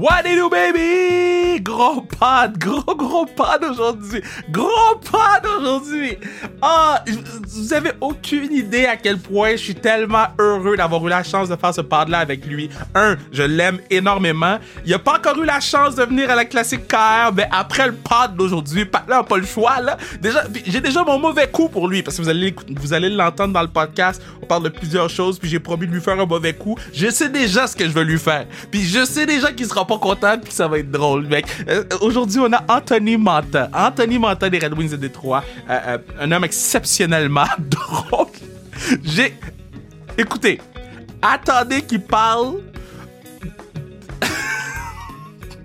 What do you do, baby? Gros pod, gros, gros pod aujourd'hui. Gros pod aujourd'hui. Ah, vous avez aucune idée à quel point je suis tellement heureux d'avoir eu la chance de faire ce pod-là avec lui. Un, je l'aime énormément. Il a pas encore eu la chance de venir à la classique KR, mais après le pod d'aujourd'hui, là, n'a pas le choix, là. Déjà, j'ai déjà mon mauvais coup pour lui, parce que vous allez, vous l'entendre dans le podcast. On parle de plusieurs choses, puis j'ai promis de lui faire un mauvais coup. Je sais déjà ce que je veux lui faire. Puis je sais déjà qu'il sera pas content, puis que ça va être drôle, mec. Euh, aujourd'hui, on a Anthony Manta. Anthony Manta des Red Wings de Détroit. Euh, euh, un homme exceptionnellement drôle. J'ai... Écoutez, attendez qu'il parle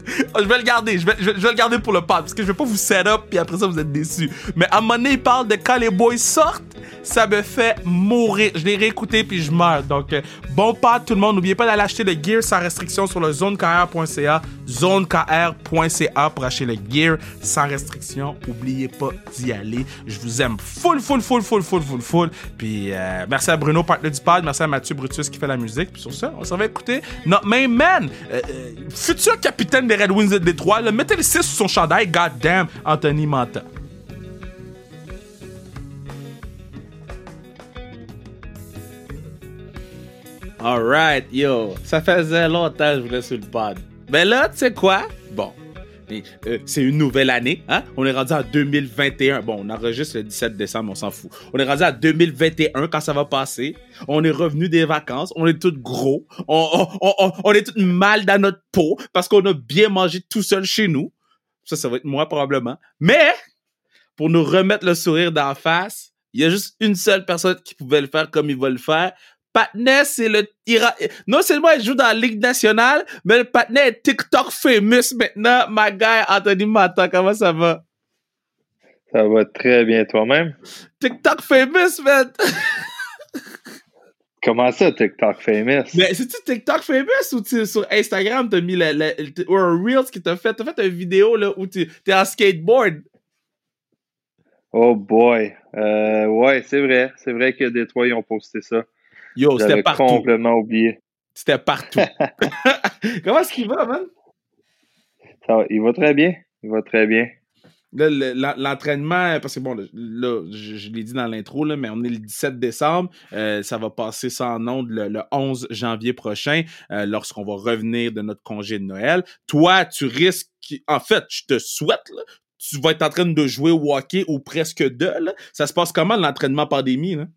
je vais le garder, je vais, le garder pour le pod, parce que je vais pas vous set up, puis après ça, vous êtes déçus. Mais à un moment donné, il parle de quand les boys sortent, ça me fait mourir. Je l'ai réécouté, puis je meurs. Donc, euh, bon pod, tout le monde. N'oubliez pas d'aller acheter le gear sans restriction sur le zonekr.ca, zonekr.ca pour acheter le gear sans restriction. Oubliez pas d'y aller. Je vous aime full, full, full, full, full, full, full. Puis, euh, merci à Bruno, partenaire du pod. Merci à Mathieu Brutus qui fait la musique. Puis sur ça, on s'en va écouter notre main man, euh, futur capitaine des Red Wings de Détroit. Mettez le 6 sur son chandail. God damn, Anthony Manta. Alright, yo. Ça faisait longtemps que je voulais sur le pod. Mais là, tu sais quoi? Bon. Euh, c'est une nouvelle année, hein? On est rendu en 2021. Bon, on enregistre le 17 décembre, on s'en fout. On est rendu en 2021 quand ça va passer. On est revenu des vacances. On est tous gros. On, est tous mal dans notre peau parce qu'on a bien mangé tout seul chez nous. Ça, ça va être moi probablement. Mais, pour nous remettre le sourire d'en face, il y a juste une seule personne qui pouvait le faire comme il va le faire. Patnais, c'est le. Non seulement il joue dans la Ligue nationale, mais le Patnais est TikTok famous maintenant. Ma guy, Anthony Mata, comment ça va? Ça va très bien toi-même? TikTok famous, man! Comment ça, TikTok famous? Mais c'est-tu TikTok famous ou sur Instagram, t'as mis le, le, ou un Reels qui t'a fait? T'as fait une vidéo là, où t'es en skateboard? Oh boy. Euh, ouais, c'est vrai. C'est vrai que Détroit, ils ont posté ça. Yo, c'était partout. complètement oublié. C'était partout. Comment est-ce qu'il va, man? Ça va, il va très bien. Il va très bien. L'entraînement, parce que bon, là, je, l'ai dit dans l'intro, mais on est le 17 décembre. Euh, ça va passer sans nom le, 11 janvier prochain, euh, lorsqu'on va revenir de notre congé de Noël. Toi, tu risques, en fait, je te souhaite, tu vas être en train de jouer au hockey ou presque de. Ça se passe comment l'entraînement pandémie? Là?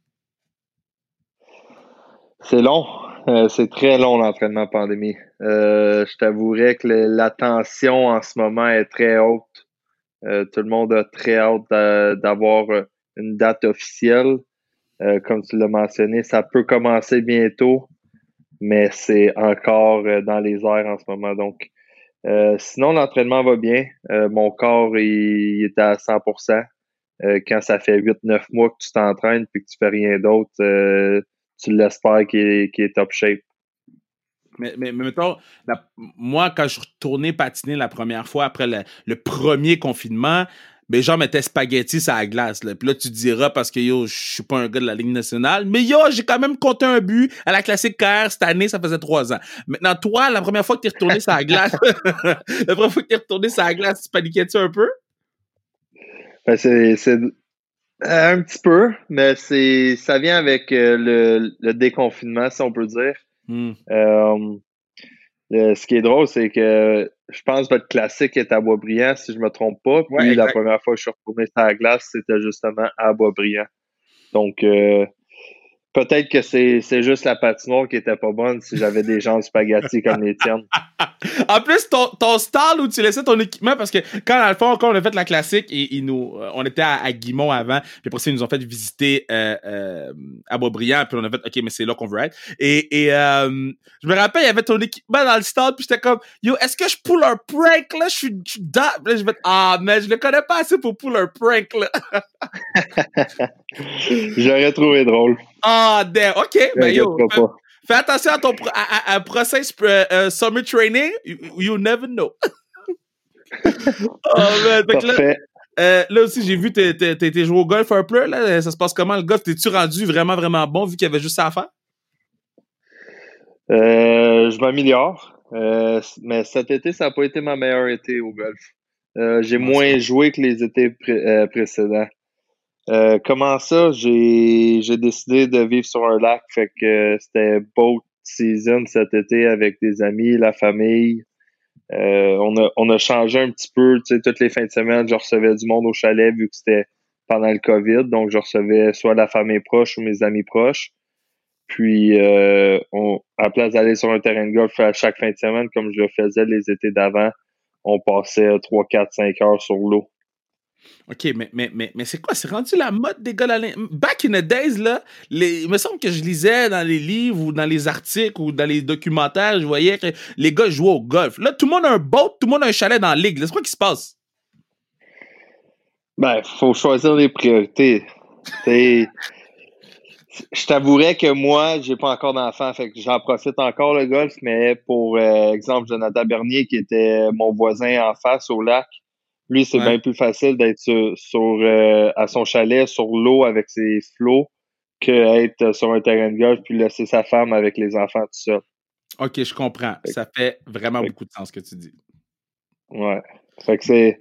C'est long. Euh, c'est très long l'entraînement pandémie. Euh, je t'avouerais que la tension en ce moment est très haute. Euh, tout le monde a très hâte d'avoir une date officielle. comme tu l'as mentionné, ça peut commencer bientôt, mais c'est encore dans les airs en ce moment. Donc, sinon, l'entraînement va bien. mon corps il, est à 100%. quand ça fait 8-9 mois que tu t'entraînes puis que tu fais rien d'autre, tu l'espères qu'il est, top shape. Mais, mais, mettons, moi, quand je retourné patiner la première fois après le, premier confinement, mes gens mettaient spaghetti sur la glace. Là. Puis là, tu diras parce que yo, je suis pas un gars de la Ligue nationale. Mais yo, j'ai quand même compté un but à la classique KR cette année, ça faisait trois ans. Maintenant, toi, la première fois que tu es retourné sur la glace, la première fois que tu es retourné sur la glace, tu paniquais-tu un peu? Ben, c'est un petit peu, mais c'est ça vient avec euh, le, le, déconfinement, si on peut dire. Hmm. Euh, ce qui est drôle, c'est que je pense que votre classique est à Boisbriand, si je me trompe pas. Puis la première fois que je suis retourné sur la glace, c'était justement à Boisbriand. Donc, Peut-être que c'est juste la patinoire qui était pas bonne si j'avais des gens de spaghetti comme les tiennes. en plus, ton, ton style où tu laissais ton équipement, parce que quand, dans le fond, quand on a fait la classique, et, nous, euh, on était à, Guimont avant, puis après ça, ils nous ont fait visiter euh, euh, à Boisbriand, puis on a fait, OK, mais c'est là qu'on veut être. Et, et euh, je me rappelle, il y avait ton équipement dans le stade, puis j'étais comme, yo, est-ce que je pull un prank, là? Je suis dans... Là, je vais ah, mais je le connais pas assez pour pull un prank, là. J'aurais trouvé drôle. Ah, damn. OK. Ben, yo, fais, attention à ton à, process euh, euh, summer training. You, never know. oh, man. Là, euh, là, aussi, j'ai vu, t'es été joué au golf un peu. Là. Ça se passe comment le golf? T'es-tu rendu vraiment, vraiment bon vu qu'il y avait juste ça à faire? je m'améliore. Euh, mais cet été, ça n'a pas été ma meilleure été au golf. J'ai moins joué que les étés précédents. Comment ça? J'ai, décidé de vivre sur un lac, fait que c'était boat season cet été avec des amis, la famille. on, a, on a changé un petit peu, tu sais, toutes les fins de semaine, je recevais du monde au chalet vu que c'était pendant le COVID, donc je recevais soit la famille proche ou mes amis proches. Puis, euh, on, à place d'aller sur un terrain de golf à chaque fin de semaine, comme je le faisais les étés d'avant, on passait 3, 4, 5 heures sur l'eau. OK, mais, mais, mais, mais c'est quoi? C'est rendu la mode des gars Back in the days, là, il me semble que je lisais dans les livres ou dans les articles ou dans les documentaires, je voyais que les gars jouaient au golf. Là, tout le monde a un boat, tout le monde a un chalet dans la ligue. C'est quoi qui se passe? Ben, faut choisir les priorités. je t'avouerais que moi, j'ai pas encore d'enfant, fait que j'en profite encore le golf, mais pour euh, exemple Jonathan Bernier, qui était mon voisin en face au lac, lui, c'est bien plus facile d'être sur, euh, à son chalet sur l'eau avec ses flots que sur un terrain de golf puis laisser sa femme avec les enfants tout ça. OK, je comprends. Ça fait vraiment beaucoup de sens ce que tu dis. Ouais. Fait que c'est.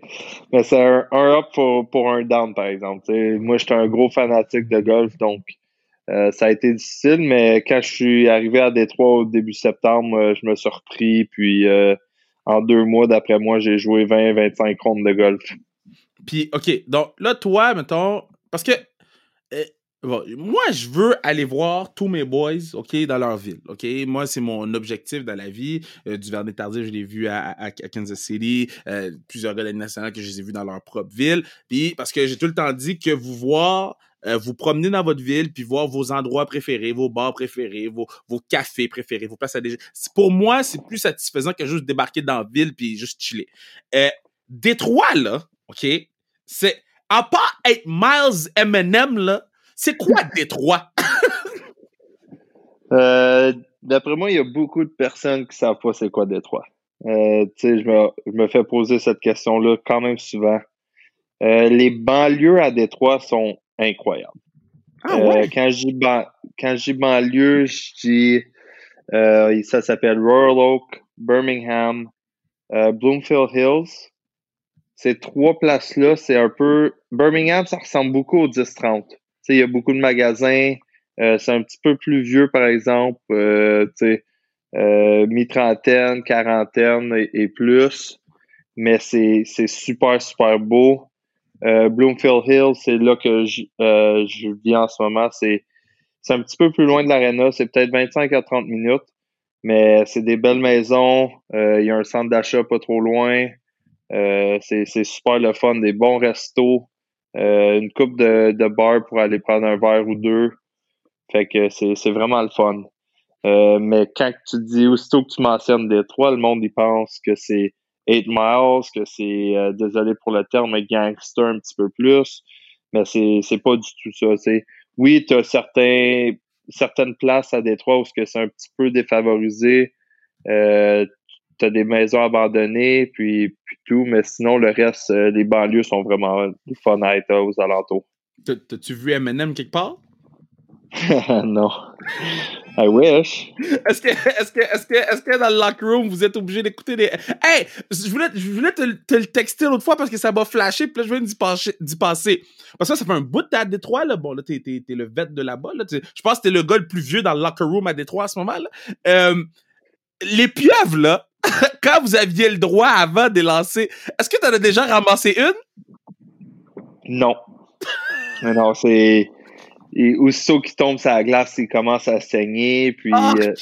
Mais c'est un, up pour, pour, un down, par exemple. moi, j'étais un gros fanatique de golf, donc euh, ça a été difficile, mais quand je suis arrivé à Détroit au début septembre, euh, je me suis repris, puis euh, en deux mois, d'après moi, j'ai joué 20-25 rondes de golf. Puis, OK, donc là, toi, mettons, parce que moi, je veux aller voir tous mes boys, OK, dans leur ville, OK? Moi, c'est mon objectif dans la vie. du Vernet Tardif, je l'ai vu à, Kansas City. plusieurs gars de nationale que je les ai vus dans leur propre ville. Puis, parce que j'ai tout le temps dit que vous voir euh, vous promener dans votre ville, puis voir vos endroits préférés, vos bars préférés, vos, vos cafés préférés, vos places à déjeuner. Pour moi, c'est plus satisfaisant que juste débarquer dans la ville puis juste chiller. Euh, Détroit, là, OK, c'est... À part être Miles Eminem, là, c'est quoi Détroit? euh, D'après moi, il y a beaucoup de personnes qui savent pas c'est quoi Détroit. Euh, tu sais, je me, je me fais poser cette question-là quand même souvent. Euh, les banlieues à Détroit sont incroyable. Ah, euh, quand je dis banlieue, je dis euh, ça s'appelle Royal Oak, Birmingham, euh, Bloomfield Hills. Ces trois places-là, c'est un peu. Birmingham, ça ressemble beaucoup au 10-30. Il y a beaucoup de magasins. c'est un petit peu plus vieux, par exemple. mi-trentaine, quarantaine et, et plus. Mais c'est super, super beau. Euh, Bloomfield Hill, c'est là que je, euh, je vis en ce moment. C'est un petit peu plus loin de l'aréna. C'est peut-être 25 à 30 minutes. Mais c'est des belles maisons. Euh, il y a un centre d'achat pas trop loin. c'est super le fun. Des bons restos. une coupe de, de bars pour aller prendre un verre ou deux. Fait que c'est vraiment le fun. mais quand tu dis, aussitôt que tu mentionnes Détroit, le monde y pense que c'est 8 Miles, que c'est, euh, désolé pour le terme, mais gangster un petit peu plus. Mais c'est, c'est pas du tout ça. C'est, oui, tu as certains, certaines places à Détroit où c'est un petit peu défavorisé. Euh, tu as des maisons abandonnées, puis, puis tout, mais sinon, le reste, euh, les banlieues sont vraiment des fun à être aux alentours. T'as-tu vu M&M quelque part? non. I wish. Est-ce que, est-ce que, est-ce que, est-ce que dans le locker room, vous êtes obligé d'écouter des. Hey! Je voulais, je voulais te, te le texter l'autre fois parce que ça m'a flashé, puis là, je viens d'y passer. Parce que ça fait un bout de à Détroit, là. Bon, là, t'es, t'es, t'es le vet de là-bas, là. Je pense que t'es le gars le plus vieux dans le locker room à Détroit à ce moment, là. Euh, les pieuvres, là, quand vous aviez le droit avant de les lancer, est-ce que t'en as déjà ramassé une? Non. non, c'est et aussitôt qu'il tombe sur la glace, il commence à saigner. Puis, ah! euh,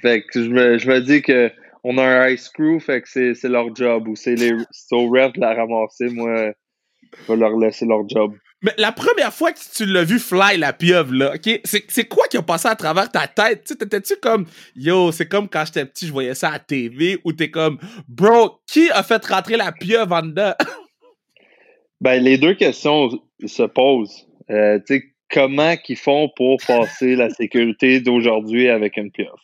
fait que je me, je me dis que on a un ice crew, fait que c'est leur job. Ou c'est les au ref de la ramasser. Moi, je vais leur laisser leur job. Mais la première fois que tu l'as vu fly la pieuvre, là, OK? C'est quoi qui a passé à travers ta tête? Tu t'étais-tu comme, yo, c'est comme quand j'étais petit, je voyais ça à TV, ou t'es comme, bro, qui a fait rentrer la pieuvre en dedans? ben, les deux questions se posent. Euh, comment qu'ils font pour passer la sécurité d'aujourd'hui avec une pieuvre.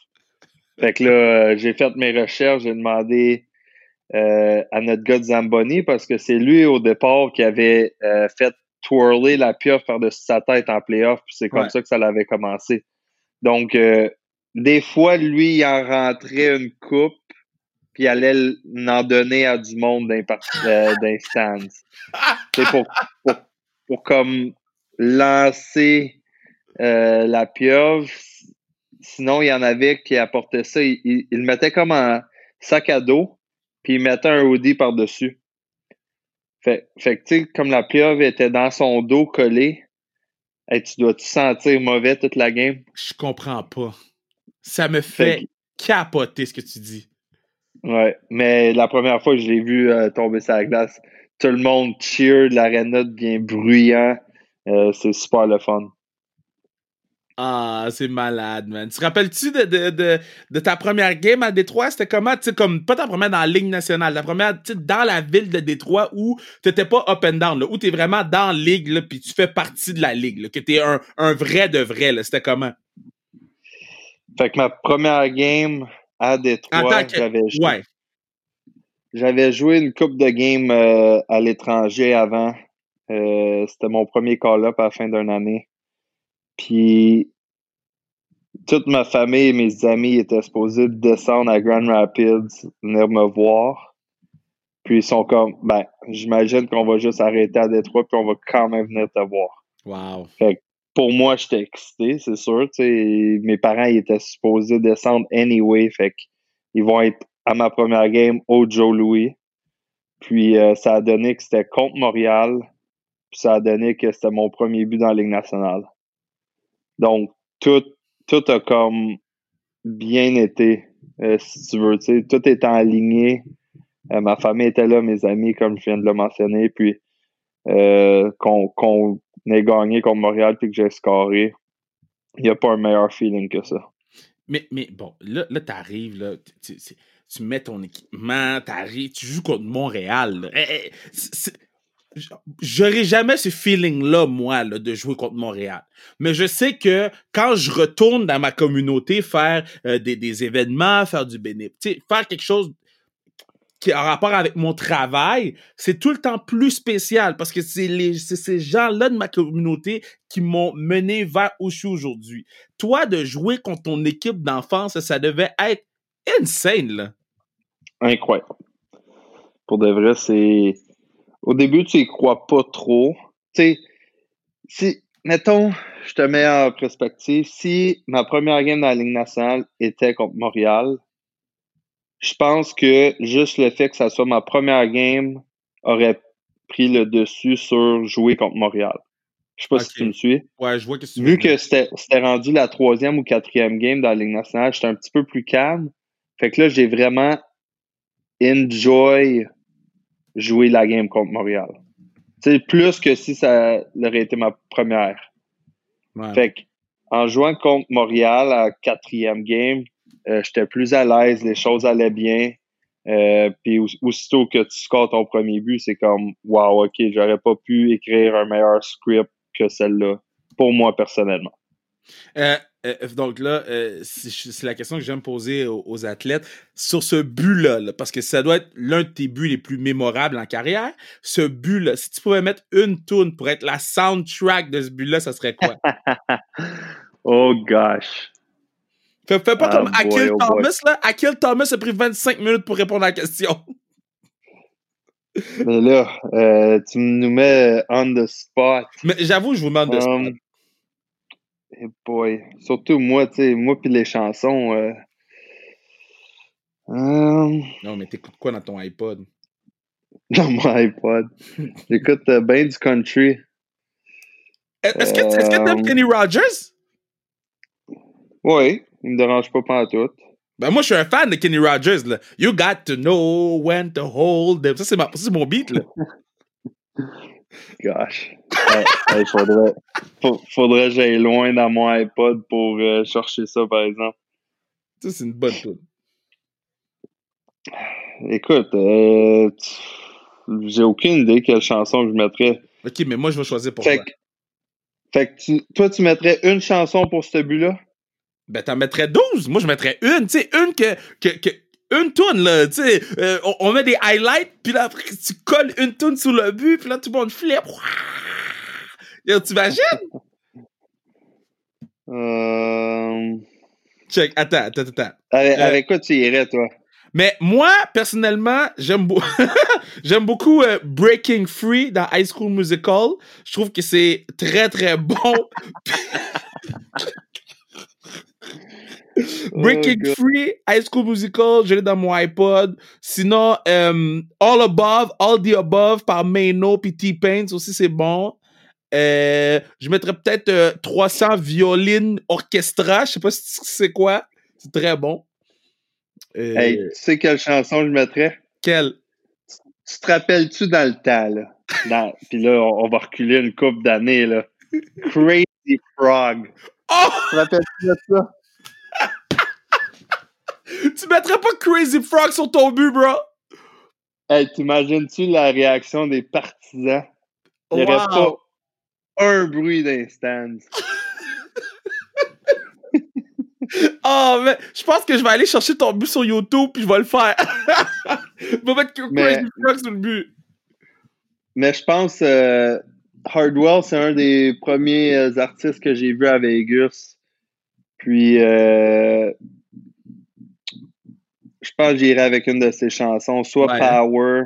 Fait que là, euh, j'ai fait mes recherches, j'ai demandé euh, à notre gars de Zamboni parce que c'est lui au départ qui avait euh, fait twirler la pieuvre par-dessus sa tête en playoff, puis c'est comme ça que ça l'avait commencé. Donc, des fois, lui, il en rentrait une coupe, puis il allait en donner à du monde d'un. C'est pour, pour, pour, comme lancer euh, la pieuvre. Sinon, il y en avait qui apportaient ça. Il, il, le mettait comme un sac à dos, puis il mettait un hoodie par-dessus. Fait, fait que, tu sais, comme la pieuvre était dans son dos collé, tu dois-tu sentir mauvais toute la game? Je comprends pas. Ça me fait, capoter ce que tu dis. Ouais, mais la première fois que je l'ai vu euh, tomber sur la glace, tout le monde cheer, l'arena devient bruyant. Euh, c'est super le fun. Ah, c'est malade, man. Tu te rappelles-tu de, de, de, de, ta première game à Détroit? C'était comment? Tu sais, comme, pas ta première dans la Ligue nationale, la première, tu dans la ville de Détroit où t'étais pas up and down, là, où t'es vraiment dans la ligue, là, puis tu fais partie de la ligue, là, que t'es un, un vrai de vrai, là. C'était comment? Fait que ma première game à Détroit, j'avais joué. Ouais. J'avais joué une coupe de game euh, à l'étranger avant. Euh, c'était mon premier call-up à la fin d'une année. Puis toute ma famille et mes amis étaient supposés descendre à Grand Rapids, venir me voir. Puis ils sont comme, ben, j'imagine qu'on va juste arrêter à Détroit, puis on va quand même venir te voir. Wow. Fait pour moi, j'étais excité, c'est sûr. Mes parents ils étaient supposés descendre anyway. Fait qu'ils vont être à ma première game au Joe Louis. Puis euh, ça a donné que c'était contre Montréal. Puis ça a donné que c'était mon premier but dans la Ligue nationale. Donc, tout, tout a comme bien été, euh, si tu veux. Tout est aligné. Euh, ma famille était là, mes amis, comme je viens de le mentionner. Puis, euh, qu'on ait gagné contre Montréal puis que j'ai scoré, il n'y a pas un meilleur feeling que ça. Mais, mais bon, là, là tu arrives, tu, mets ton équipement, tu tu joues contre Montréal. Eh, eh, J'aurais jamais ce feeling-là, moi, de jouer contre Montréal. Mais je sais que quand je retourne dans ma communauté faire euh, des, des, événements, faire du bénéfice, faire quelque chose qui a rapport avec mon travail, c'est tout le temps plus spécial parce que c'est ces gens-là de ma communauté qui m'ont mené vers où je suis aujourd'hui. Toi, de jouer contre ton équipe d'enfance, ça devait être insane, là. Incroyable. Pour de vrai, c'est au début, tu y crois pas trop. Tu sais, si, mettons, je te mets en perspective, si ma première game dans la Ligue nationale était contre Montréal, je pense que juste le fait que ça soit ma première game aurait pris le dessus sur jouer contre Montréal. Je sais pas si tu me suis. Ouais, je vois que tu Vu que c'était rendu la troisième ou quatrième game dans la Ligue nationale, j'étais un petit peu plus calme. Fait que là, j'ai vraiment enjoy jouer la game contre Montréal. C'est plus que si ça aurait été ma première. Fait que, en jouant contre Montréal à quatrième game, euh, j'étais plus à l'aise, les choses allaient bien. Euh, puis aussitôt que tu scores ton premier but, c'est comme wow, ok, j'aurais pas pu écrire un meilleur script que celle-là, pour moi personnellement. Euh, euh, donc là, euh, c'est la question que j'aime poser aux, athlètes. Sur ce but-là, parce que ça doit être l'un de tes buts les plus mémorables en carrière, ce but-là, si tu pouvais mettre une tune pour être la soundtrack de ce but-là, ça serait quoi? oh gosh. Fais, pas ah, comme Akil oh Thomas, là. Akil Thomas a pris 25 minutes pour répondre à la question. Mais là, euh, tu nous mets on the spot. Mais j'avoue, je vous demande de um, spot. Hey boy. Surtout moi, tu sais, moi puis les chansons. Euh... Euh... Non, mais t'écoutes quoi dans ton iPod? Dans mon iPod. J'écoute euh, bien du country. Est-ce que que t'aimes euh, Kenny Rogers? Oui, il me dérange pas pas tout. Ben moi, je suis un fan de Kenny Rogers. Là. You got to know when to hold them. Ça, c'est mon beat. Là. Gosh. Il faudrait, faudrait que j'aille loin dans mon iPod pour euh, chercher ça, par exemple. Ça, c'est une bonne chose. Écoute, euh, j'ai aucune idée quelle chanson je mettrais. Ok, mais moi, je vais choisir pour fait toi. fait que toi, tu mettrais une chanson pour ce but-là? Ben, t'en mettrais 12. Moi, je mettrais une. Tu sais, une que, que, que une toune, là, tu sais, euh, on, met des highlights, puis là, après, tu colles une toune sous le but, puis là, tout le monde flippe. Tu imagines? Euh... Check, attends, attends, attends. Avec, Euh, avec quoi tu irais, toi? Mais moi, personnellement, j'aime beaucoup euh, Breaking Free dans High School Musical. Je trouve que c'est très, très bon. Breaking Oh. Free, High School Musical, je l'ai dans mon iPod. Sinon, euh, All Above, All the Above par Maino puis T-Pain, aussi c'est bon. Euh, je mettrais peut-être euh, 300 violines orchestra, je sais pas si c'est quoi. C'est très bon. Euh, Hey, tu sais quelle chanson je mettrais? Quel? Tu te rappelles-tu dans le temps, là? Dans- Puis là, on, on va reculer une couple d'années, là. Crazy Frog. Oh! Tu te rappelles-tu de ça? Tu mettrais pas Crazy Frog sur ton but, bro? Hey, t'imagines-tu la réaction des partisans? Il n'y aurait Wow. pas un bruit d'instance. Oh, mais je pense que je vais aller chercher ton but sur YouTube puis je vais le faire. je vais mettre Crazy Mais- Frog sur le but. Mais je pense euh, Hardwell, c'est un des premiers euh, artistes que j'ai vu à Vegas. Puis euh, pense que j'irai avec une de ses chansons, soit Ouais? Power.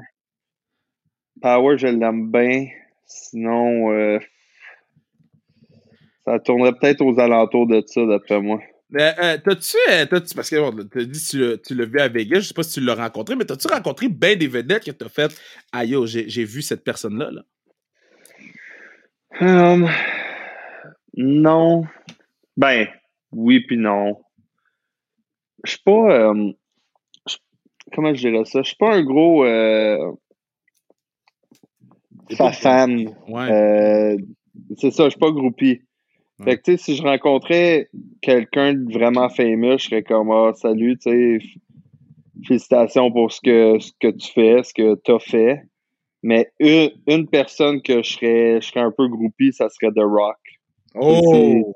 Power, je l'aime bien. Sinon, euh, ça tournerait peut-être aux alentours de ça, d'après moi. Mais, euh, t'as-tu, euh, t'as-tu- parce que bon, t'as dit que tu l'as- tu l'as vu à Vegas, je sais pas si tu l'as rencontré, mais t'as-tu rencontré ben des vedettes que t'as fait, ah yo, j'ai j'ai vu cette personne-là, là? Hum, non. Ben, oui puis non. Je suis pas. euh, je- comment je dirais ça? Je suis pas un gros euh, fan. Ouais. Euh, c'est ça, je suis pas groupie. Ouais. Fait que, tu sais, si je rencontrais quelqu'un de vraiment fameux, je serais comme, ah, salut, tu sais, félicitations pour ce que, ce que tu fais, ce que tu as fait. Mais une, une personne que je serais, je serais un peu groupie, ça serait The Rock. oh!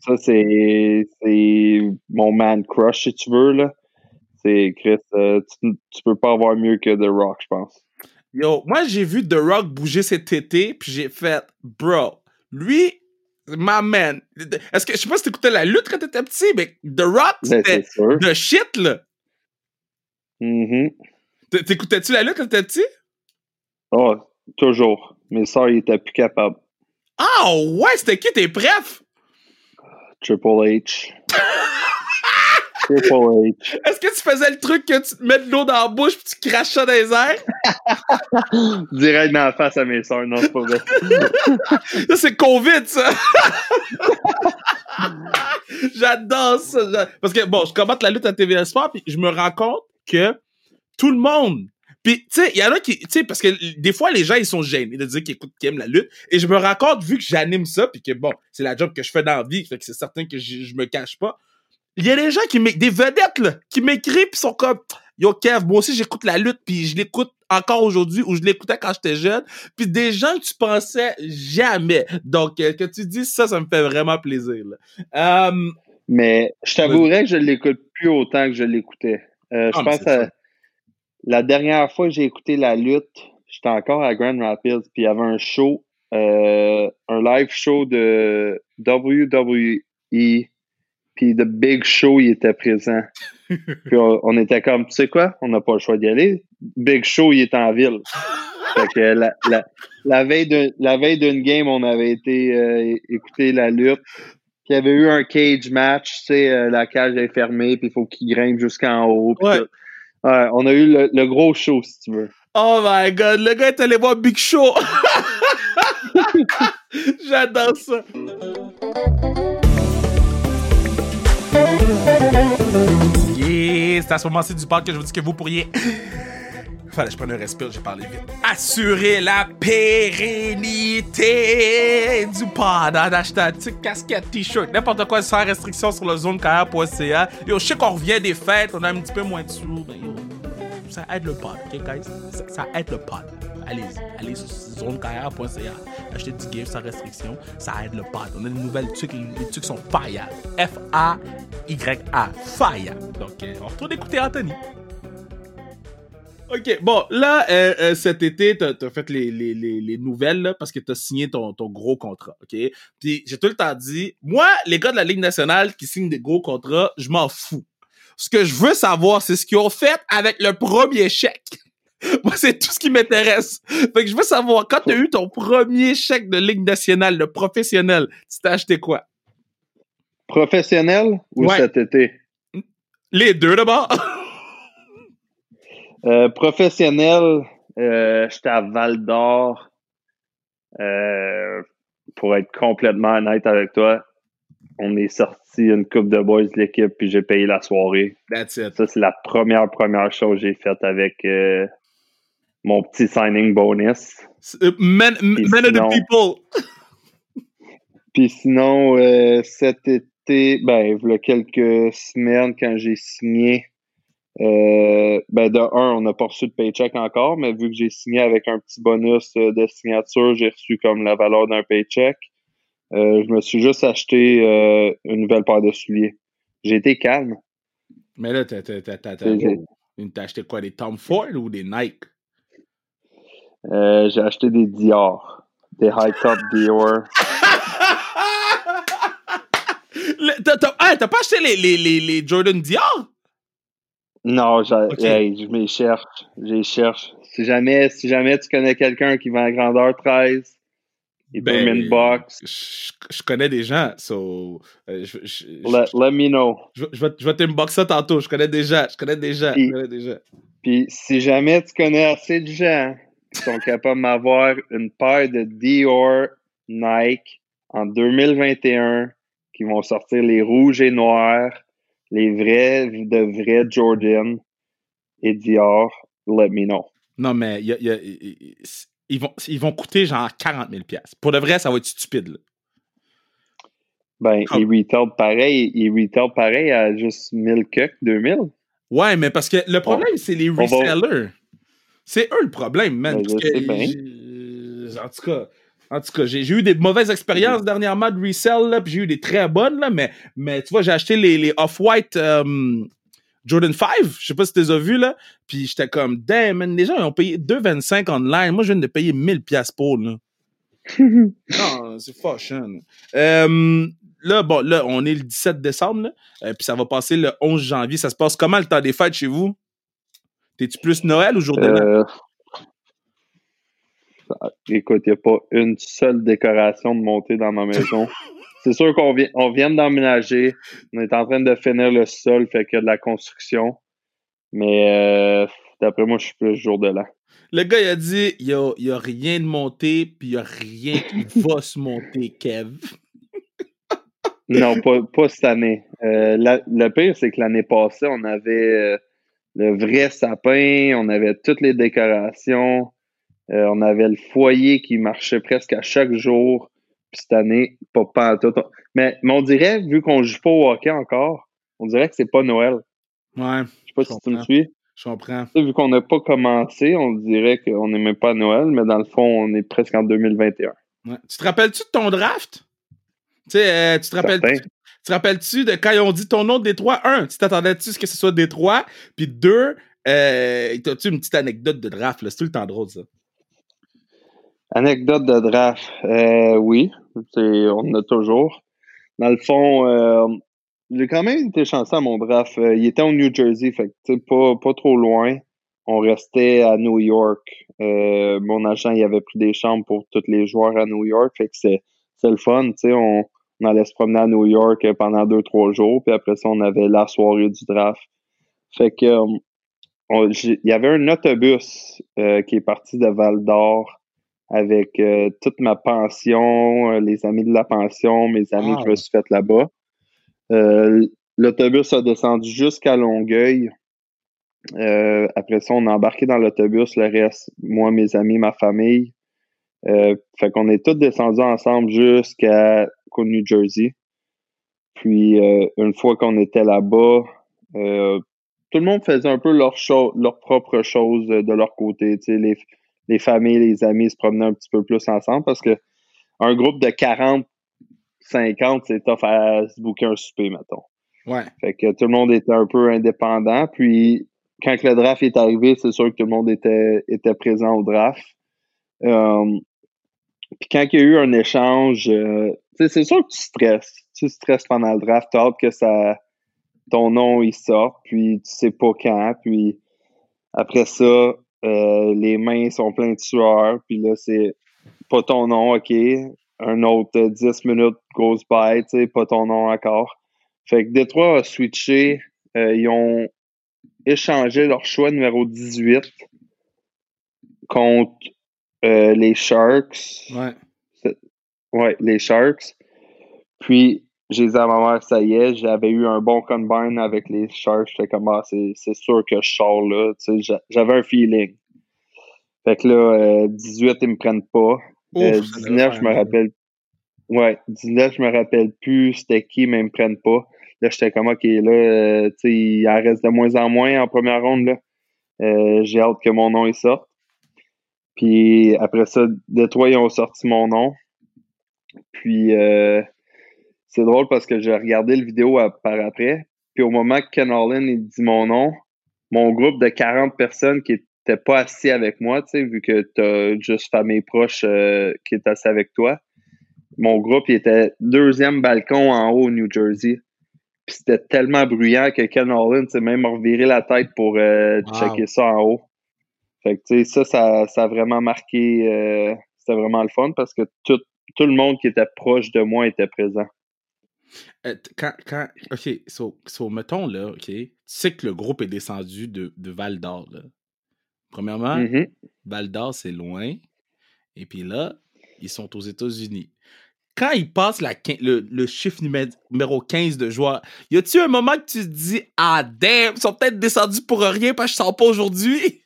Ça, c'est c'est mon man crush, si tu veux, là. C'est Chris, euh, tu, tu peux pas avoir mieux que The Rock, je pense. Yo, moi, j'ai vu The Rock bouger ses tétés, puis j'ai fait, bro, lui, ma man. Est-ce que, je sais pas si t'écoutais la lutte quand t'étais petit, mais The Rock, Ben, c'était the shit, là. T- T'écoutais-tu la lutte quand t'étais petit? Oh, toujours. Mes soeurs, ils étaient plus capables. Ah, ouais, c'était qui tes prefs? Triple H. Triple H. Est-ce que tu faisais le truc que tu te mets de l'eau dans la bouche puis tu craches ça dans les airs? Direct dans la face à mes soeurs. Non, c'est pas vrai. Ça, c'est Covid, ça! J'adore ça. Parce que, bon, je commente la lutte à TVA Sport, puis je me rends compte que tout le monde. Puis, tu sais, il y en a qui. Tu sais, parce que des fois, les gens, ils sont gênés de dire qu'ils écoutent, qu'ils aiment la lutte. Et je me rends compte, vu que j'anime ça, puis que, bon, c'est la job que je fais dans la vie, fait que c'est certain que je, je me cache pas. Il y a des gens qui des vedettes, là, qui m'écrivent, puis sont comme, Yo, Kev, moi aussi, j'écoute la lutte, puis je l'écoute encore aujourd'hui, ou je l'écoutais quand j'étais jeune. Puis des gens que tu pensais jamais. Donc, euh, que tu dis ça, ça me fait vraiment plaisir. Là. Euh, Mais je t'avouerais que je l'écoute plus autant que je l'écoutais. Euh, je Ah, pense à ça. la dernière fois que j'ai écouté la lutte, j'étais encore à Grand Rapids, puis il y avait un show, euh, un live show de WWE, puis The Big Show, il était présent. puis on, on était comme, tu sais quoi, on n'a pas le choix d'y aller. Big Show, il est en ville. Fait que la, la, la veille de- la veille d'une game, on avait été euh, écouter la lutte. Puis il y avait eu un cage match, tu sais, euh, la cage est fermée, puis il faut qu'il grimpe jusqu'en haut. Ouais. Ouais, on a eu le, le gros show, si tu veux. oh my god, le gars est allé voir Big Show. J'adore ça. C'est à ce moment-ci du parc que je vous dis que vous pourriez. Fallait que je prenne un respire, j'ai parlé vite. Assurer la pérennité du pod en achetant casquette, t-shirt, n'importe quoi sans restriction sur le zonecarrière.ca. Yo, je sais qu'on revient des fêtes, on a un petit peu moins de sous, yo, ça aide le pod, ok, guys? Ça, ça aide le pod. Allez-y, allez sur zonecarrière.ca, achetez du gift sans restriction, ça aide le pod. On a des nouvelles trucs, les trucs sont fire. F-A-Y-A, fire. Donc, euh, on retourne écouter Anthony. OK, bon, là, euh, euh, cet été, t'as as fait les, les, les, les nouvelles là, parce que t'as signé ton, ton gros contrat, OK? Puis j'ai tout le temps dit, moi, les gars de la Ligue nationale qui signent des gros contrats, je m'en fous. Ce que je veux savoir, c'est ce qu'ils ont fait avec le premier chèque. Moi, c'est tout ce qui m'intéresse. Fait que je veux savoir, quand t'as eu ton premier chèque de Ligue nationale, le professionnel, tu t'as acheté quoi? Professionnel ou Ouais. cet été? Les deux d'abord. Euh, professionnel, euh, j'étais à Val d'Or. Euh, pour être complètement honnête avec toi, on est sorti une coupe de boys de l'équipe puis j'ai payé la soirée. That's it. Ça, c'est la première, première chose que j'ai faite avec euh, mon petit signing bonus. Euh, Men, of the people. Puis sinon, euh, cet été, ben, il y a quelques semaines, quand j'ai signé, euh, ben, de un, on n'a pas reçu de paycheck encore, mais vu que j'ai signé avec un petit bonus de signature, j'ai reçu comme la valeur d'un paycheck. Euh, je me suis juste acheté euh, une nouvelle paire de souliers. J'ai été calme. Mais là, t'as, t'as, acheté quoi, des Tom Ford ou des Nike? Euh, j'ai acheté des Dior, des high top Dior. T'as, pas acheté les, les, les, les Jordan Dior? Non, hey, je me cherche. Je les cherche. Si jamais, si jamais tu connais quelqu'un qui vend à grandeur 13, il Ben. Je, je connais des gens, so, euh, je, Let, let me know. je, vais, je vais t'inbox ça tantôt. Je connais des gens, je connais des gens, je Puis- connais des gens. Puis si jamais tu connais assez de gens qui sont capables de m'avoir une paire de Dior Nike en 2021 qui vont sortir les rouges et noirs, les vrais de vrais Jordan et Dior, let me know. Non, mais il y a- y a- ils, vont, ils vont coûter genre 40 000 Pour de vrai, ça va être stupide. Là. Ben, ils retail pareil, ils retail pareil à juste 1000 cucks, 2000. Ouais, mais parce que le problème, c'est les va- resellers. C'est eux le problème, man. Ben, parce que bien. en tout cas, en tout cas, j'ai eu des mauvaises expériences dernièrement de resell, là, puis j'ai eu des très bonnes, là, mais, mais tu vois, j'ai acheté les, les Off-White euh, Jordan 5, je sais pas si tu les as vus, là, puis j'étais comme, damn, man, les gens ils ont payé 2,25 online, moi je viens de payer 1000 pièces pour, là. Non, c'est fâchant. là. Euh, là, bon, là, on est le 17 décembre, là, euh, puis ça va passer le 11 janvier. Ça se passe comment le temps des fêtes chez vous? T'es-tu plus Noël ou jour de? Euh, écoute, il n'y a pas une seule décoration de montée dans ma maison. C'est sûr qu'on vient, on vient d'emménager. On est en train de finir le sol, fait qu'il y a de la construction. Mais euh, d'après moi, je suis plus jour de l'an. Le gars, il a dit, il y a, y a rien de monté, puis il y a rien qui va se monter, Kev. Non, pas, pas cette année. Euh, la- le pire, c'est que l'année passée, on avait euh, le vrai sapin, on avait toutes les décorations, on avait le foyer qui marchait presque à chaque jour. Puis cette année, pas, pas en tout. Mais, mais on dirait, vu qu'on joue pas au hockey encore, on dirait que c'est pas Noël. Ouais, Je sais pas Je si tu me suis. je comprends. Tu sais, vu qu'on n'a pas commencé, on dirait qu'on n'est même pas à Noël, mais dans le fond, on est presque en 2021. Ouais. Tu te rappelles-tu de ton draft? Tu sais, euh, tu te rappelles Certain. tu te rappelles-tu de quand ils ont dit ton nom de Détroit? Un, tu t'attendais-tu à ce que ce soit Détroit? Puis deux, euh, t'as-tu une petite anecdote de draft? C'est tout le temps drôle, ça. Anecdote de draft. Euh, oui, on en a toujours. Dans le fond, euh, j'ai quand même été chanceux à mon draft. Euh, il était au New Jersey, fait que pas, pas trop loin. On restait à New York. Euh, mon agent, il avait pris des chambres pour tous les joueurs à New York, fait que c'est le fun. On, on allait se promener à New York pendant deux, trois jours, puis après ça, on avait la soirée du draft. Fait que euh, il y avait un autobus euh, qui est parti de Val d'Or avec euh, toute ma pension, euh, les amis de la pension, mes amis que je me suis fait là-bas. Euh, L'autobus a descendu jusqu'à Longueuil. Euh, après ça, on a embarqué dans l'autobus, le reste, moi, mes amis, ma famille. Fait qu'on est tous descendus ensemble jusqu'à New Jersey. Puis, une fois qu'on était là-bas, tout le monde faisait un peu leur, cho- leur propre chose de leur côté. Tu sais, les, les familles, les amis se promenaient un petit peu plus ensemble parce que un groupe de 40, 50, c'est tough à se booker un souper, mettons. Ouais. Fait que tout le monde était un peu indépendant. Puis quand le draft est arrivé, c'est sûr que tout le monde était, était présent au draft. Euh, puis quand il y a eu un échange, euh, c'est sûr que tu stresses. Tu stresses pendant le draft, tu as hâte que ça, ton nom il sorte, puis tu sais pas quand. Puis après ça, euh, les mains sont pleines de sueur, puis là, c'est pas ton nom, OK? Un autre 10 minutes, grosse bite, pas ton nom encore. Fait que Détroit a switché. ils ont échangé leur choix numéro 18 contre euh, les Sharks. Ouais. Ouais, les Sharks. Puis, j'ai dit à ma mère, ça y est, j'avais eu un bon combine avec les Sharks. J'étais comme, ah, c'est sûr que je sors là. J'avais un feeling. Fait que là, 18, euh, ils me prennent pas. 19, euh, je me rappelle. Ouais, 19, je me rappelle plus c'était qui, mais ils me prennent pas. Là, j'étais comme, OK, là, tu sais, il en reste de moins en moins en première ronde, là. j'ai hâte que mon nom y sorte. Puis après ça, Détroit, ils ont sorti mon nom. Puis euh, c'est drôle parce que j'ai regardé le vidéo par après. Puis au moment que Ken Holland dit mon nom, mon groupe de 40 personnes qui n'étaient pas assis avec moi, tu sais, vu que tu as juste famille proche euh, qui est assis avec toi, mon groupe il était deuxième balcon en haut au New Jersey. Puis c'était tellement bruyant que Ken Holland s'est même reviré la tête pour euh, checker ça en haut. Fait que, ça, ça, ça a vraiment marqué. Euh, c'était vraiment le fun parce que tout, tout le monde qui était proche de moi était présent. Euh, quand, quand, OK, so, so, mettons là, OK, tu sais que le groupe est descendu de, de Val d'Or. Premièrement, mm-hmm. Val d'Or, c'est loin. Et puis là, ils sont aux États-Unis. Quand ils passent la, le, le, chiffre numéro 15 de joueurs, y a-tu un moment que tu te dis Ah, damn, ils sont peut-être descendus pour rien parce que je sors pas aujourd'hui?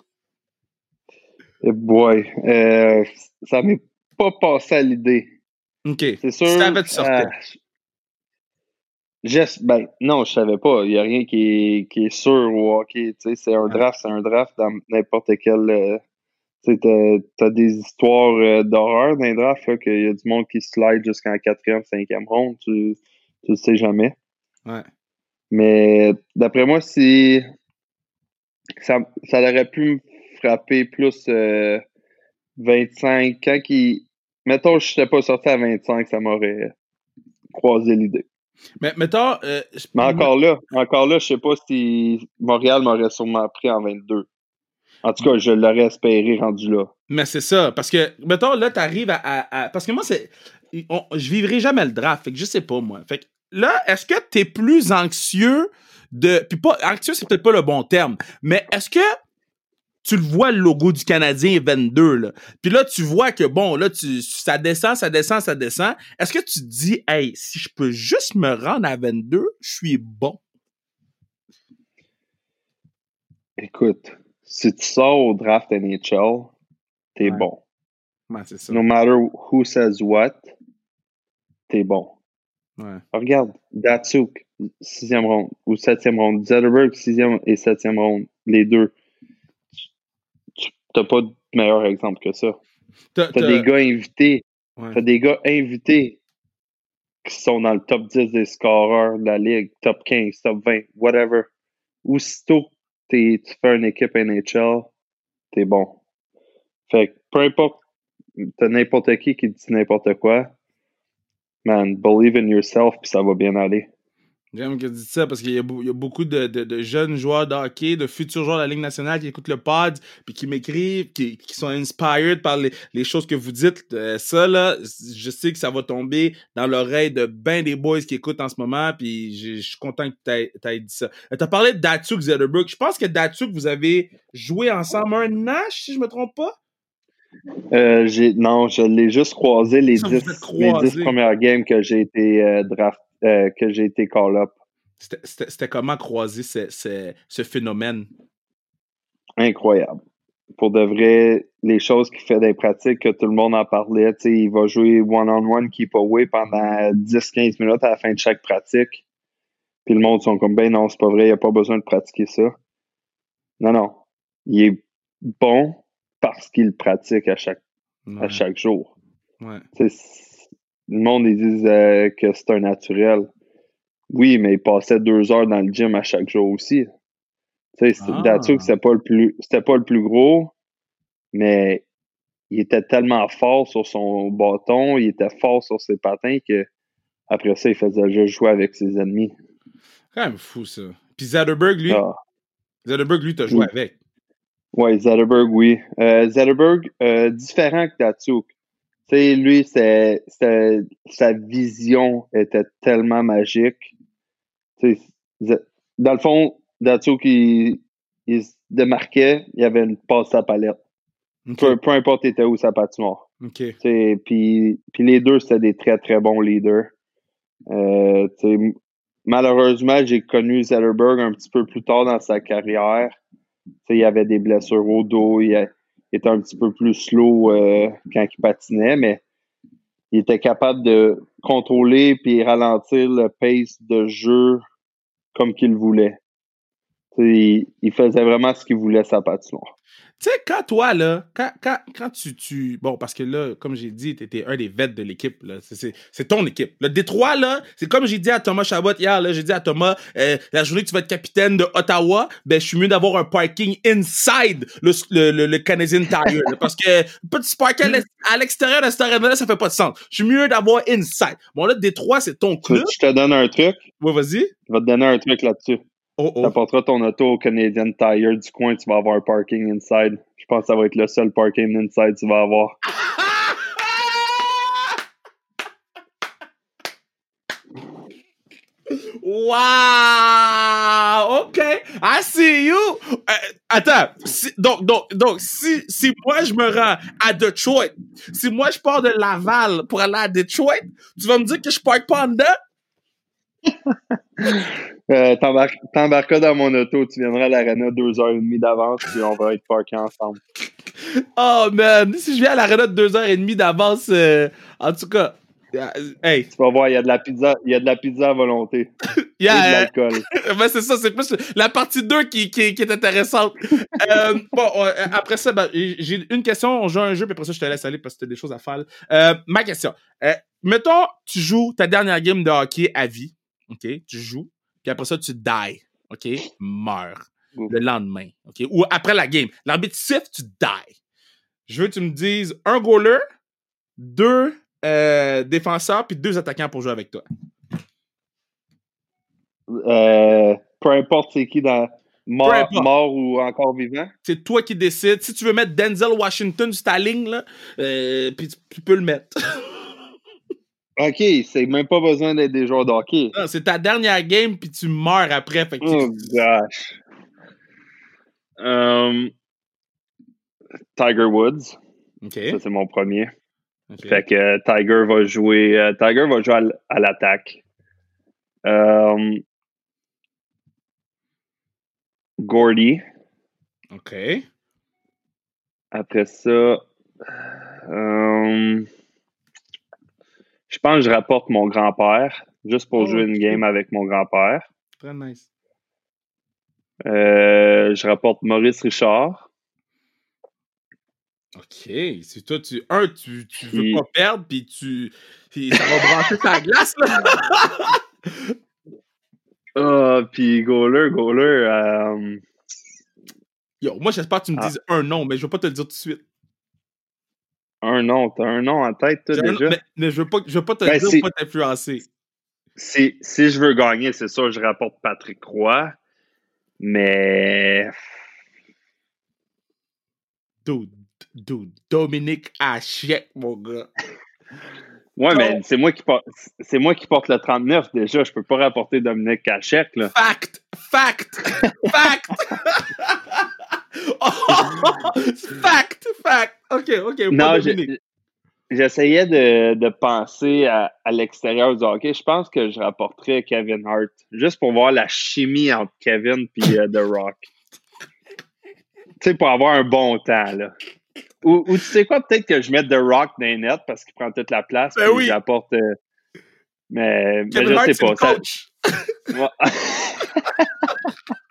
Eh boy, euh, ça m'est pas passé à l'idée. OK. C'est sûr. Tu euh, ben, non, je savais pas. Il n'y a rien qui est, qui est sûr au hockey. C'est un draft, c'est un draft dans n'importe quel. Euh, tu as, des histoires euh, d'horreur dans les drafts, qu'il y a du monde qui slide jusqu'en quatrième, cinquième ronde. Tu ne sais jamais. Ouais. Mais d'après moi, si ça, ça aurait pu me frapper plus 25. Euh, Quand il. Mettons, je n'étais pas sorti à 25, ça m'aurait croisé l'idée. Mais mettons. Euh, mais encore là, encore là, je sais pas si Montréal m'aurait sûrement pris en 22. En tout cas, je l'aurais espéré rendu là. Mais c'est ça. Parce que, mettons, là, tu arrives à, Parce que moi, c'est. je vivrai jamais le draft. Fait que je sais pas, moi. Fait que là, est-ce que tu es plus anxieux de. Puis pas. Anxieux, c'est peut-être pas le bon terme. Mais est-ce que tu le vois le logo du Canadien 22 là. Puis là tu vois que bon là tu ça descend, ça descend, ça descend. Est-ce que tu te dis hey, si je peux juste me rendre à 22, je suis bon? Écoute, si tu sors au draft NHL, t'es bon. ça. No matter who says what, t'es bon. Ouais. Regarde, Datsuk, sixième ronde, ou septième ronde. Zetterberg, sixième et septième ronde, les deux t'as pas de meilleur exemple que ça. T'as des gars invités. T'as des gars invités qui sont dans le top 10 des scoreurs de la ligue, top 15, top 20, whatever. Aussitôt que tu fais une équipe NHL, t'es bon. Fait que peu importe, t'as n'importe qui qui dit n'importe quoi, man, believe in yourself, puis ça va bien aller. J'aime que tu dis ça parce qu'il y, a beaucoup de, jeunes joueurs de hockey, de futurs joueurs de la Ligue nationale qui écoutent le pod, puis qui m'écrivent, qui, sont inspired par les, choses que vous dites. Euh, ça, là, je sais que ça va tomber dans l'oreille de ben des boys qui écoutent en ce moment, puis je suis content que tu aies, dit ça. Euh, tu as parlé de Datsuk Zetterberg. Je pense que Datsuk, vous avez joué ensemble un Nash, si je me trompe pas? Euh, non, je l'ai juste croisé les, dix, premières games que j'ai été draft euh, que j'ai été call-up. C'était comment croiser ce, phénomène? Incroyable. Pour de vrai, les choses qu'il fait des pratiques, que tout le monde en parlait, il va jouer one-on-one keep away pendant 10-15 minutes à la fin de chaque pratique. Puis le monde sont comme, ben non, c'est pas vrai, il n'y a pas besoin de pratiquer ça. Non, non. Il est bon parce qu'il pratique à chaque, à chaque jour. Ouais le monde, ils disent euh, que c'est un naturel. Oui, mais il passait deux heures dans le gym à chaque jour aussi. Tu sais, Ah. Datsuk, c'était pas le plus c'était pas le plus gros, mais il était tellement fort sur son bâton, il était fort sur ses patins que après ça, il faisait juste jouer avec ses ennemis. Quand même fou, ça. Puis Zetterberg, lui, Ah. Zetterberg, lui, t'as joué Oui. avec. Ouais, Zetterberg, oui. Euh, Zetterberg, euh, différent que Datsuk. Tu sais, lui, c'est, sa vision était tellement magique. Dans le fond, Datsuk, il, il se démarquait, il y avait une passe à palette. Peu, peu importe était où sa patinoire. OK. Tu sais, Puis, puis les deux, c'était des très, très bons leaders. Euh, malheureusement, j'ai connu Zetterberg un petit peu plus tard dans sa carrière. Il avait des blessures au dos, il était un petit peu plus slow euh, quand il patinait, mais il était capable de contrôler puis ralentir le pace de jeu comme qu'il voulait. Tu il, il faisait vraiment ce qu'il voulait sa patinoire. Tu sais, quand toi, là, quand, quand, quand tu, tu. Bon, parce que là, comme j'ai dit, t'étais un des vets de l'équipe. là. C'est- ton équipe. Le Détroit, là, c'est comme j'ai dit à Thomas Chabot hier, là, j'ai dit à Thomas, euh, la journée que tu vas être capitaine de Ottawa, ben, je suis mieux d'avoir un parking inside le, le, le, le Canadian Tire. là, parce que petit parking à l'ex- à l'extérieur de cette arena-là, ça fait pas de sens. Je suis mieux d'avoir inside. Bon, là, Détroit, c'est ton Tu club. je te donne un truc? Ouais, vas-y. Je vais te donner un truc là-dessus. Oh, Tu oh. ton auto au Canadian Tire du coin, tu vas avoir un parking inside. Je pense que ça va être le seul parking inside que tu vas avoir. Wow! OK. I see you. Euh, attends. Si- donc, donc, donc si, si moi, je me rends à Detroit, si moi, je pars de Laval pour aller à Detroit, tu vas me dire que je parque pas en dedans? Euh, t'embar- T'embarqueras dans mon auto, tu viendras à l'arena deux heures et demie d'avance, puis on va être parkés ensemble. Oh, man. Si je viens à l'arena de deux heures et demie d'avance, euh, en tout cas, euh, hey, Tu vas voir, il y a de la pizza, il y a de la pizza à volonté. Et de yeah, euh, l'alcool. ben c'est ça, c'est plus la partie 2 qui, qui, qui est intéressante. Euh, bon, après ça, ben, j'ai une question, on joue à un jeu, puis après ça, je te laisse aller parce que t'as des choses à faire. Euh, ma question. Euh, mettons, tu joues ta dernière game de hockey à vie, OK? Tu joues, puis après ça, tu die, OK? Meurs Ouf. le lendemain, OK? Ou après la game. L'arbitre siffle, tu die. Je veux que tu me dises un goaler, deux euh, défenseurs, puis deux attaquants pour jouer avec toi. Euh, peu importe c'est qui dans mort, mort ou encore vivant. c'est toi qui décides. Si tu veux mettre Denzel Washington sur ta ligne, là, euh, puis tu, tu peux le mettre. Ok, c'est même pas besoin d'être des joueurs de hockey. Non, c'est ta dernière game, puis tu meurs après. Fait que tu- Oh gosh. Um, Tiger Woods, OK. ça c'est mon premier. Fait que euh, Tiger va jouer, euh, Tiger va jouer à, l'attaque. Um, Gordy. OK. Après ça, um, je pense que je rapporte mon grand-père, juste pour Oh, jouer une game avec mon grand-père. Très nice. Euh, je rapporte Maurice Richard. OK. C'est toi, tu. Un, tu, tu veux Puis- pas perdre, puis tu. Puis ça va brancher ta glace, là. Ah, puis goaler, goaler. euh, Yo, moi, j'espère que tu me Ah. dises un nom, mais je veux pas te le dire tout de suite. Un nom, t'as un nom en tête, toi, un- déjà? mais, mais je veux pas, je veux pas te Ben, dire pas t'influencer. Si, si je veux gagner, c'est sûr, je rapporte Patrick Roy. Mais. Dude, dude, Dominique Hachette, mon gars. Ouais, mais c'est moi qui porte c'est moi qui porte le 39 déjà. Je peux pas rapporter Dominique Cachette, là. Fact! Fact! Fact! Oh, fact! Fact! OK, OK. Non, j'essayais de, de penser à, à l'extérieur du hockey. Je pense que je rapporterais Kevin Hart. Juste pour voir la chimie entre Kevin et The Rock. tu sais, pour avoir un bon temps, là. Ou, ou tu sais quoi, peut-être que je mette The Rock dans les nets parce qu'il prend toute la place. Ben puis oui. j'apporte. euh, mais, mais je Hart, sais pas. ça-.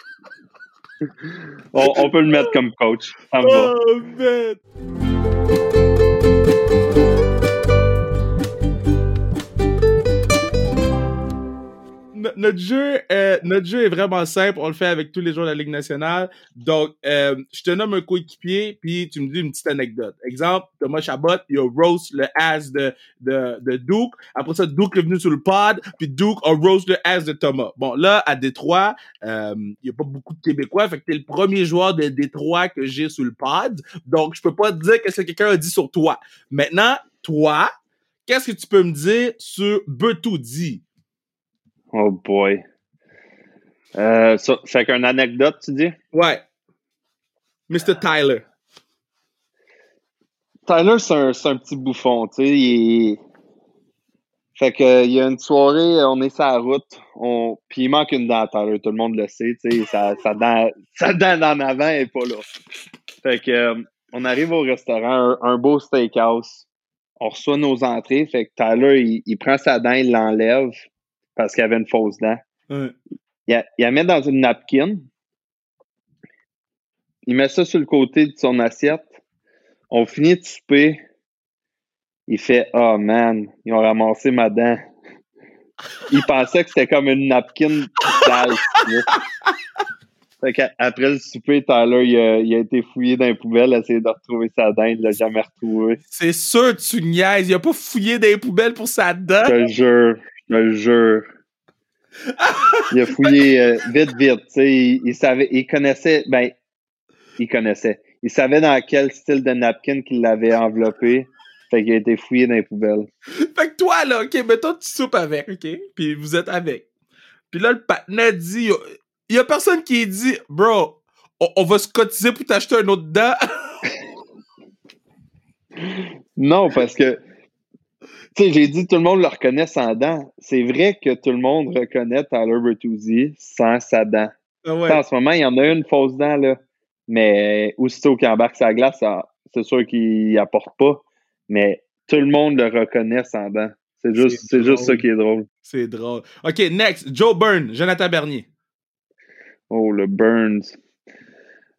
on, on peut le mettre coach. Oh, man. Notre jeu, euh, notre jeu est vraiment simple. On le fait avec tous les joueurs de la Ligue nationale. Donc, euh, je te nomme un coéquipier, puis tu me dis une petite anecdote. Exemple, Thomas Chabot, il a roast le ass de, de, de Duke. Après ça, Duke est venu sur le pod, puis Duke a roast le ass de Thomas. Bon, là, à Détroit, euh, il n'y a pas beaucoup de Québécois, fait que t'es le premier joueur de Détroit que j'ai sur le pod. Donc, je peux pas te dire qu'est-ce que quelqu'un a dit sur toi. Maintenant, toi, qu'est-ce que tu peux me dire sur Bertoudi? Oh boy. Euh, ça fait qu'une anecdote, tu dis? Ouais. Mr. Tyler. Tyler, c'est un, un, petit bouffon, tu sais. Il. Fait que il y a une soirée, on est sur la route, on... puis il manque une dent à Tyler, tout le monde le sait, tu sais. Sa, sa, dent, sa dent en avant est pas là. Fait que euh, on arrive au restaurant, un, un, beau steakhouse. On reçoit nos entrées, fait que Tyler, il, il prend sa dent, il l'enlève parce qu'il avait une fausse dent. Il, la, il la met dans une napkin. Il met ça sur le côté de son assiette. On finit de souper. Il fait Oh man, ils ont ramassé ma dent. Il pensait que c'était comme une napkin sale. Fait qu'après le souper, Tyler, il a, il a, été fouillé dans les poubelles, essayer de retrouver sa dent, il l'a jamais retrouvé. C'est sûr, tu niaises. Il a pas fouillé dans les poubelles pour sa dent. Je te jure, je te jure. il a fouillé euh, vite, vite. Il, il, savait, il connaissait, ben, il connaissait. Il savait dans quel style de napkin qu'il l'avait enveloppé. Fait qu'il a été fouillé dans les poubelles. Fait que toi, là, OK, mettons, tu soupes avec, OK? Puis vous êtes avec. Puis là, le patinet dit, il y a personne qui dit, bro, on, on va se cotiser pour t'acheter un autre dent. non, parce que, tu sais, j'ai dit tout le monde le reconnaît sans dent. C'est vrai que tout le monde reconnaît Tyler Bertuzzi sans sa dent. Ah ouais. En ce moment, il y en a une fausse dent, là. Mais aussitôt qu'il embarque sa glace, c'est sûr qu'il apporte pas. Mais tout le monde le reconnaît sans dent. C'est juste, c'est juste ça qui est drôle. C'est drôle. OK, next. Joe Byrne, Jonathan Bernier. Oh, le Burns.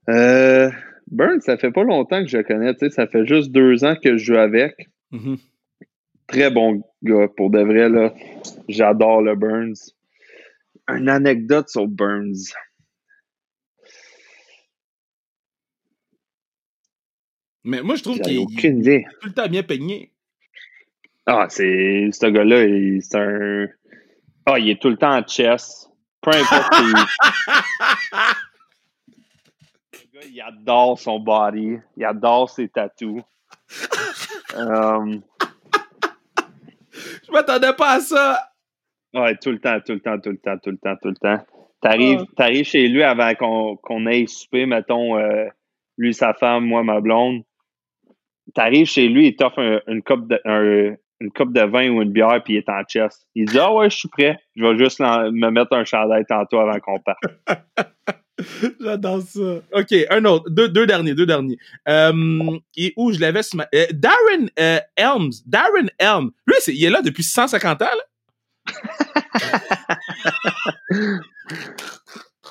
Euh, Burns, ça fait pas longtemps que je le connais. Ça fait juste deux ans que je joue avec. Mm -hmm. Très bon gars, pour de vrai. là. J'adore le Burns. Une anecdote sur Burns. Mais moi, je trouve qu'il est tout le temps bien peigné. Ah, c'est. Ce gars-là, c'est un. Ah, il est tout le temps en chess. Peu importe. le gars, il adore son body. Il adore ses tattoos. um... Je m'attendais pas à ça. Ouais, tout le temps, tout le temps, tout le temps, tout le temps, tout le temps. T'arrives, oh. chez lui avant qu'on, qu'on aille souper, mettons, euh, lui, sa femme, moi, ma blonde t'arrives chez lui, il t'offre un, une, coupe de, un, une coupe de vin ou une bière, puis il est en chest. Il dit Ah ouais, je suis prêt. Je vais juste me mettre un chandail tantôt avant qu'on parte. J'adore ça. OK, un autre. Deux, deux derniers, deux derniers. Euh, et où je l'avais ce matin. Euh, Darren euh, Helms. Darren Helms. Lui, est, il est là depuis 150 ans, là?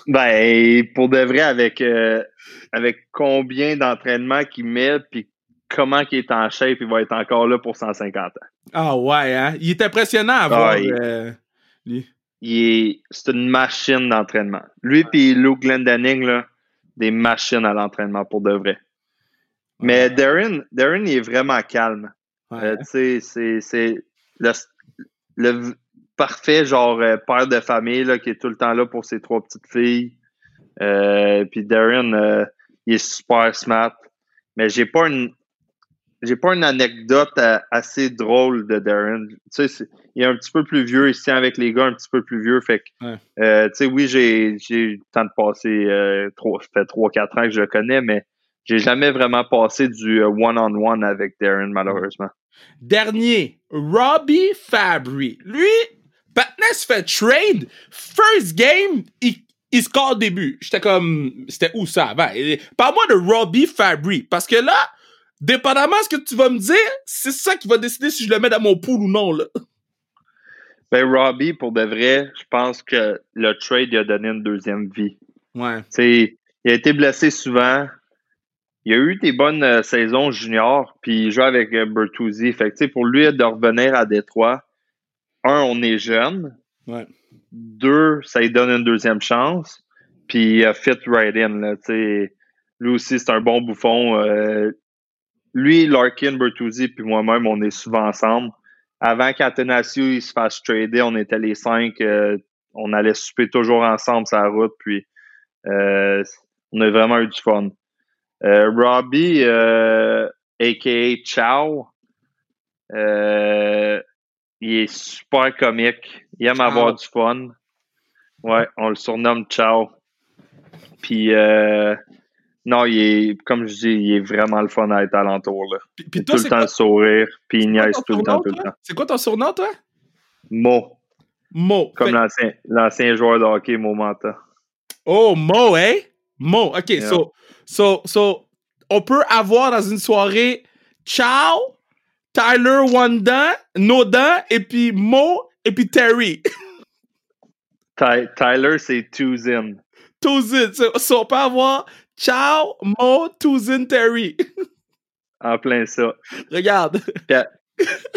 ben, pour de vrai, avec, euh, avec combien d'entraînement qu'il met, puis comment il est en shape, il va être encore là pour 150 ans. Ah ouais, hein? Il est impressionnant à voir. Ah, il, euh, lui. il est, c'est une machine d'entraînement. Lui et Luke Glendening, là, des machines à l'entraînement pour de vrai. Mais Ouais. Darren, Darren, il est vraiment calme. Ouais. Euh, tu sais, c'est, c'est le, le parfait genre euh, père de famille là, qui est tout le temps là pour ses trois petites filles. Euh, puis Darren, il est super smart. Mais j'ai pas une j'ai pas une anecdote à- assez drôle de Darren. Tu sais, il est un petit peu plus vieux, il se tient avec les gars un petit peu plus vieux. Fait que, Ouais. euh, tu sais, oui, j'ai, eu le temps de passer, euh, trois, ça fait 3-4 ans que je le connais, mais j'ai jamais vraiment passé du euh, one-on-one avec Darren, malheureusement. Dernier, Robbie Fabry. Lui, Patnais se fait trade. First game, il, il score au début. J'étais comme, c'était où ça? Et Parle-moi de Robbie Fabry. Parce que là, dépendamment de ce que tu vas me dire, c'est ça qui va décider si je le mets dans mon pool ou non, là. Ben, Robbie, pour de vrai, je pense que le trade lui a donné une deuxième vie. Ouais. Il a été blessé souvent. Il a eu des bonnes euh, saisons juniors, puis il joue avec euh, Bertuzzi. Fait que, pour lui de revenir à Détroit, un, on est jeune. Ouais. Deux, ça lui donne une deuxième chance. Puis il a fit right in. Là, t'sais. lui aussi, c'est un bon bouffon. Euh, lui, Larkin, Bertuzzi, puis moi-même, on est souvent ensemble. Avant qu'Athanasio il se fasse trader, on était les cinq. euh, on allait souper toujours ensemble sur la route. Puis euh, on a vraiment eu du fun. Euh, Robbie, a.k.a. Chow, il est super comique. Il aime Ciao. avoir du fun. Ouais, on le surnomme Chow. Puis, euh, non, il est, comme je dis, il est vraiment le fun à être alentour. Là. Puis, puis tout le temps le sourire, puis il niaise tout le temps, tout le temps. C'est quoi ton surnom, toi? Mo, Mo. comme Fait- l'ancien, joueur de hockey, Mo Manta. Oh, Mo, hein? Mo. OK, Yeah. so, so, so, on peut avoir dans une soirée Ciao, Tyler Wanda, Nodan, et puis Mo, et puis Terry. Ty- Tyler, c'est Tuzin. Tuzin. So, so, on peut avoir Ciao, Mo, Tuzin, Terry. En plein ça. Regarde.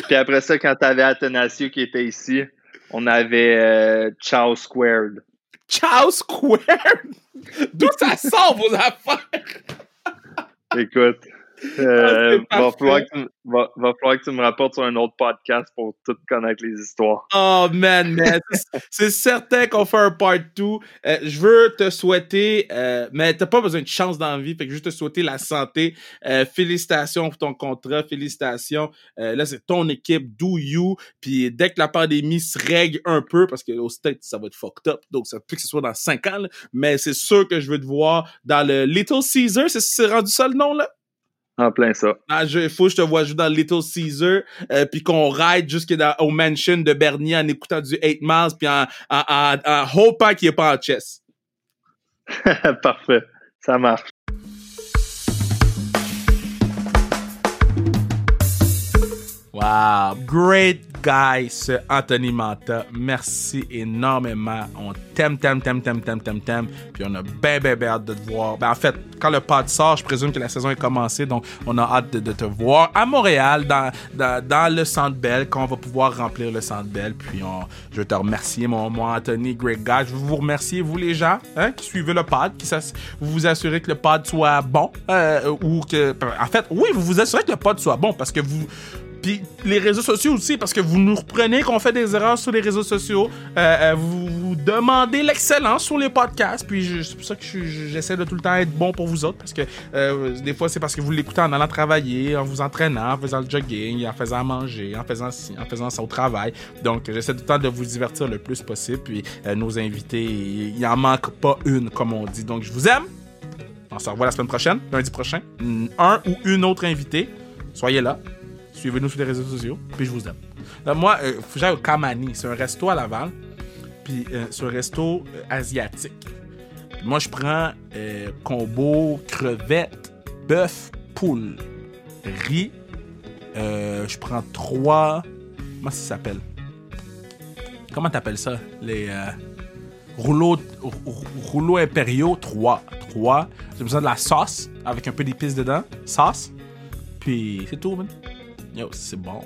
Puis après ça, quand t'avais Athanasio qui était ici, on avait euh, Chow Squared. Ciao Square. D'où ça sort vos affaires? Écoute, euh, c'est va, falloir que tu, me- va, va falloir que tu me rapportes sur un autre podcast pour tout connaître les histoires. Oh man, man. C'est- certain qu'on fait un part 2. Euh, je veux te souhaiter, euh, mais t'as pas besoin de chance dans la vie, fait que je veux te souhaiter la santé. Euh, félicitations pour ton contrat, félicitations. Euh, là, c'est ton équipe, do you. Puis dès que la pandémie se règle un peu, parce que au States, ça va être fucked up, donc ça peut que ce soit dans 5 ans, là, mais c'est sûr que je veux te voir dans le Little Caesar. C'est c'est rendu ça le nom, là? En plein ça. Ah, je, faut que je te vois jouer dans Little Caesar, euh, puis qu'on ride jusqu'au mansion de Bernier en écoutant du 8 Miles, puis en, en, en, en hopant qu'il n'est pas en chess. Parfait. Ça marche. Wow. Great guy, ce Anthony Manta. Merci énormément. On t'aime, t'aime, t'aime, t'aime, t'aime, t'aime, t'aime. Puis on a bien, bien, bien hâte de te voir. Ben, en fait, quand le pod sort, je présume que la saison est commencée. Donc, on a hâte de, te voir à Montréal, dans, dans, dans le Centre Bell, quand on va pouvoir remplir le Centre Bell. Puis, on, je veux te remercier, mon, mon Anthony, great guy. Je veux vous remercier, vous, les gens, hein, qui suivez le pod, qui vous vous assurez que le pod soit bon. euh, ou que. En fait, oui, vous vous assurez que le pod soit bon parce que vous. Puis les réseaux sociaux aussi, parce que vous nous reprenez qu'on fait des erreurs sur les réseaux sociaux. Euh, euh, vous, demandez l'excellence sur les podcasts. Puis c'est pour ça que je- je- j'essaie de tout le temps être bon pour vous autres. Parce que euh, des fois, c'est parce que vous l'écoutez en allant travailler, en vous entraînant, en faisant le jogging, en faisant manger, en faisant en faisant ça au travail. Donc j'essaie tout le temps de vous divertir le plus possible. Puis nos invités, il il en manque pas une, comme on dit. Donc je vous aime. On se revoit la semaine prochaine, lundi prochain. Un ou une autre invitée. Soyez là. Suivez-nous sur les réseaux sociaux. Puis je vous aime. Là, moi, euh, j'aille au Kamani. C'est un resto à Laval. Puis euh, c'est un resto euh, asiatique. Moi, je prends euh, combo crevettes, bœuf, poule, riz. Je prends trois. Comment ça s'appelle? Comment t'appelles ça? Les rouleaux, rou- rou- rouleaux impériaux. Trois. Trois. J'ai besoin de la sauce avec un peu d'épices dedans. Sauce. Puis c'est tout, man. Yo, c'est bon.